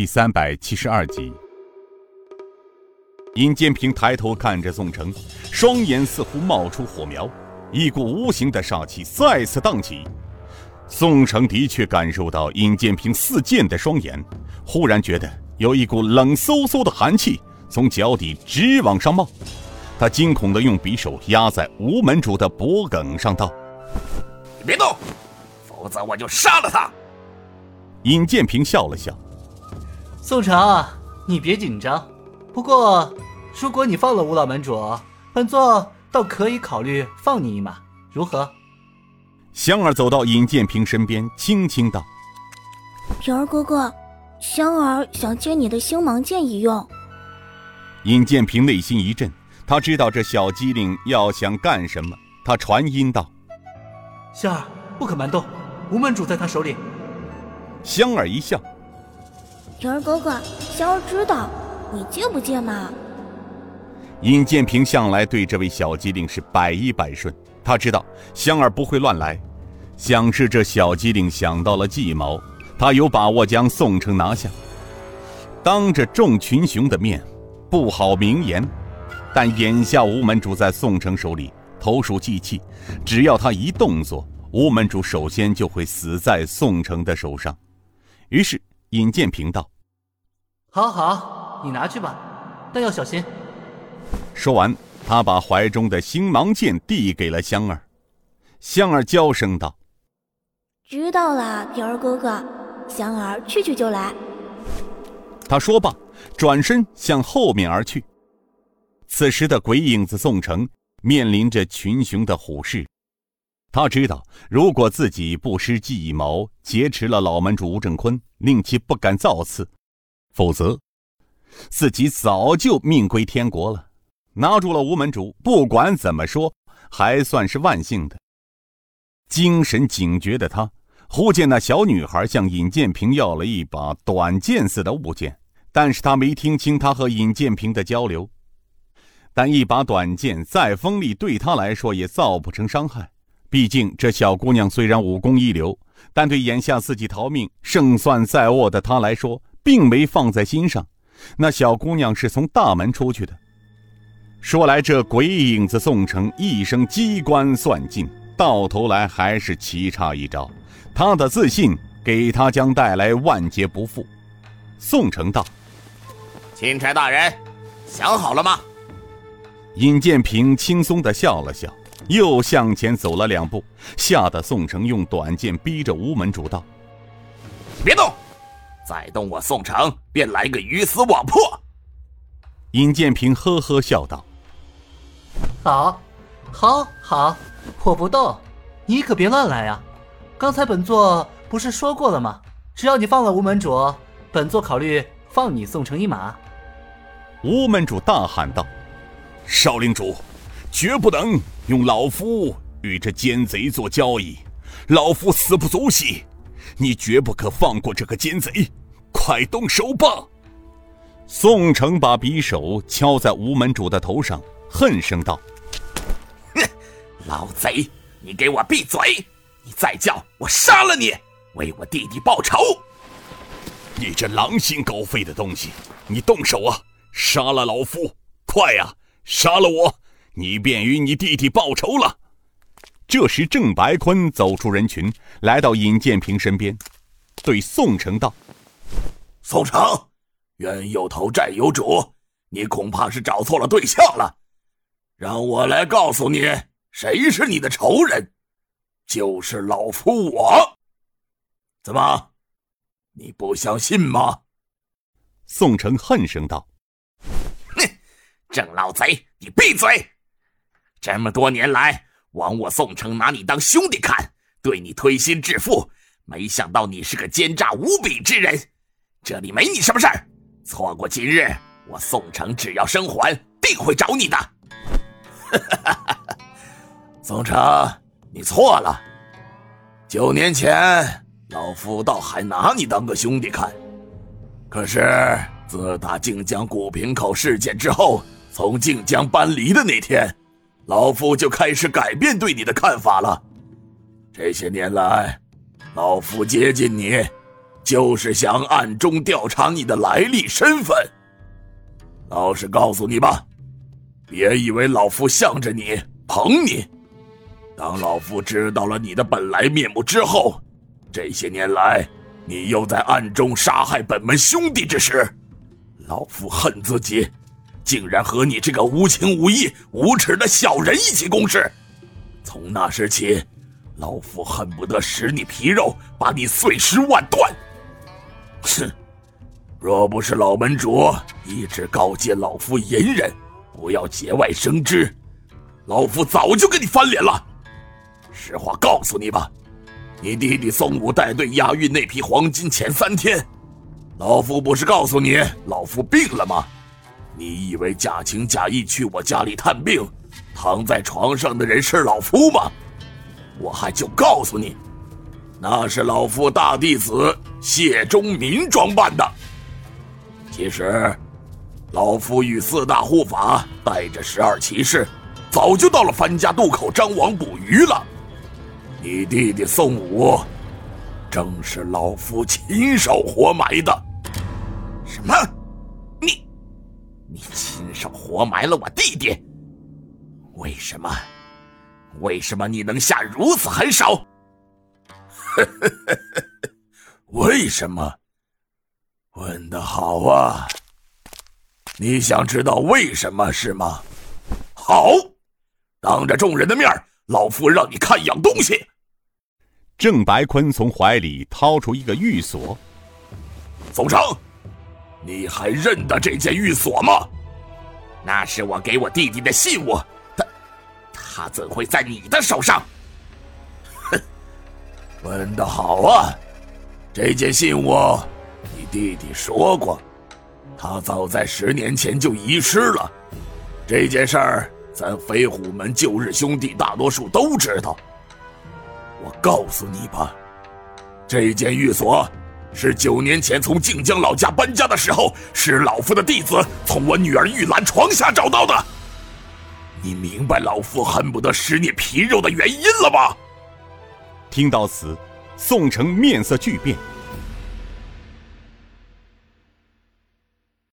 第三百七十二集。尹建平抬头看着宋城，双眼似乎冒出火苗，一股无形的杀气再次荡起。宋城的确感受到尹建平似箭的双眼，忽然觉得有一股冷飕飕的寒气从脚底直往上冒。他惊恐地用匕首压在吴门主的脖颈上，道：“你别动，否则我就杀了他。”尹建平笑了笑：“宋城，你别紧张。”不过，如果你放了吴老门主，本座倒可以考虑放你一马，如何？香儿走到尹建平身边，轻轻道：“平儿哥哥，香儿想借你的星芒剑一用。”尹建平内心一震，他知道这小机灵要想干什么。他传音道：“香儿，不可蛮动，吴门主在他手里。”香儿一笑：“平儿哥哥，香儿知道。”你借不借嘛？尹建平向来对这位小机灵是百依百顺，他知道香儿不会乱来。想是这小机灵想到了计谋，他有把握将宋城拿下。当着众群雄的面，不好明言。但眼下吴门主在宋城手里，投鼠忌器，只要他一动作，吴门主首先就会死在宋城的手上。于是尹建平道：“好好。”你拿去吧，但要小心。说完，他把怀中的星芒剑递给了香儿。香儿娇声道：“知道了，平儿哥哥。香儿去去就来。”他说罢，转身向后面而去。此时的鬼影子宋城面临着群雄的虎视，他知道，如果自己不施计谋劫持了老门主吴正坤，令其不敢造次，否则。自己早就命归天国了，拿住了吴门主，不管怎么说，还算是万幸的。精神警觉的他，忽见那小女孩向尹建平要了一把短剑似的物件，但是他没听清他和尹建平的交流。但一把短剑再锋利，对他来说也造不成伤害。毕竟这小姑娘虽然武功一流，但对眼下自己逃命胜算在握的她来说，并没放在心上。那小姑娘是从大门出去的。说来这鬼影子宋城一生机关算尽，到头来还是棋差一招。他的自信给他将带来万劫不复。宋城道：“钦差大人，想好了吗？”尹建平轻松地笑了笑，又向前走了两步，吓得宋城用短剑逼着吴门主道：“别动！”再动我宋城，便来个鱼死网破。尹建平呵呵笑道：“好，好，好，我不动，你可别乱来啊！刚才本座不是说过了吗？只要你放了吴门主，本座考虑放你宋城一马。”吴门主大喊道：“少领主，绝不能用老夫与这奸贼做交易，老夫死不足惜，你绝不可放过这个奸贼。”快动手吧！宋城把匕首敲在吴门主的头上，恨声道：“哼，老贼，你给我闭嘴！你再叫我杀了你，为我弟弟报仇！你这狼心狗肺的东西，你动手啊！杀了老夫，快呀！杀了我，你便与你弟弟报仇了。”这时，郑白坤走出人群，来到尹建平身边，对宋城道。宋城，冤有头债有主，你恐怕是找错了对象了。让我来告诉你，谁是你的仇人，就是老夫我。怎么，你不相信吗？宋城恨声道：“哼，郑老贼，你闭嘴！这么多年来，枉我宋城拿你当兄弟看，对你推心置腹，没想到你是个奸诈无比之人。”这里没你什么事儿，错过今日，我宋城只要生还，定会找你的。宋城，你错了。九年前，老夫倒还拿你当个兄弟看，可是自打靖江古平口事件之后，从靖江搬离的那天，老夫就开始改变对你的看法了。这些年来，老夫接近你。就是想暗中调查你的来历身份。老实告诉你吧，别以为老夫向着你捧你。当老夫知道了你的本来面目之后，这些年来你又在暗中杀害本门兄弟之时，老夫恨自己，竟然和你这个无情无义、无耻的小人一起共事。从那时起，老夫恨不得食你皮肉，把你碎尸万段。哼！若不是老门主一直告诫老夫隐忍，不要节外生枝，老夫早就跟你翻脸了。实话告诉你吧，你弟弟宋武带队押运那批黄金前三天，老夫不是告诉你老夫病了吗？你以为假情假意去我家里探病，躺在床上的人是老夫吗？我还就告诉你，那是老夫大弟子谢忠民装扮的。其实，老夫与四大护法带着十二骑士，早就到了樊家渡口张网捕鱼了。你弟弟宋武，正是老夫亲手活埋的。什么？你，亲手活埋了我弟弟？为什么？为什么你能下如此狠手？为什么？问的好啊！你想知道为什么是吗？好，当着众人的面老夫让你看样东西。郑白坤从怀里掏出一个玉锁。宋城，你还认得这件玉锁吗？那是我给我弟弟的信物，他他怎会在你的手上？哼，问得好啊！这件信物，你弟弟说过，他早在十年前就遗失了。这件事儿。咱飞虎门旧日兄弟大多数都知道。我告诉你吧，这件玉锁是九年前从靖江老家搬家的时候，是老夫的弟子从我女儿玉兰床下找到的。你明白老夫恨不得食你皮肉的原因了吧？听到此，宋城面色巨变，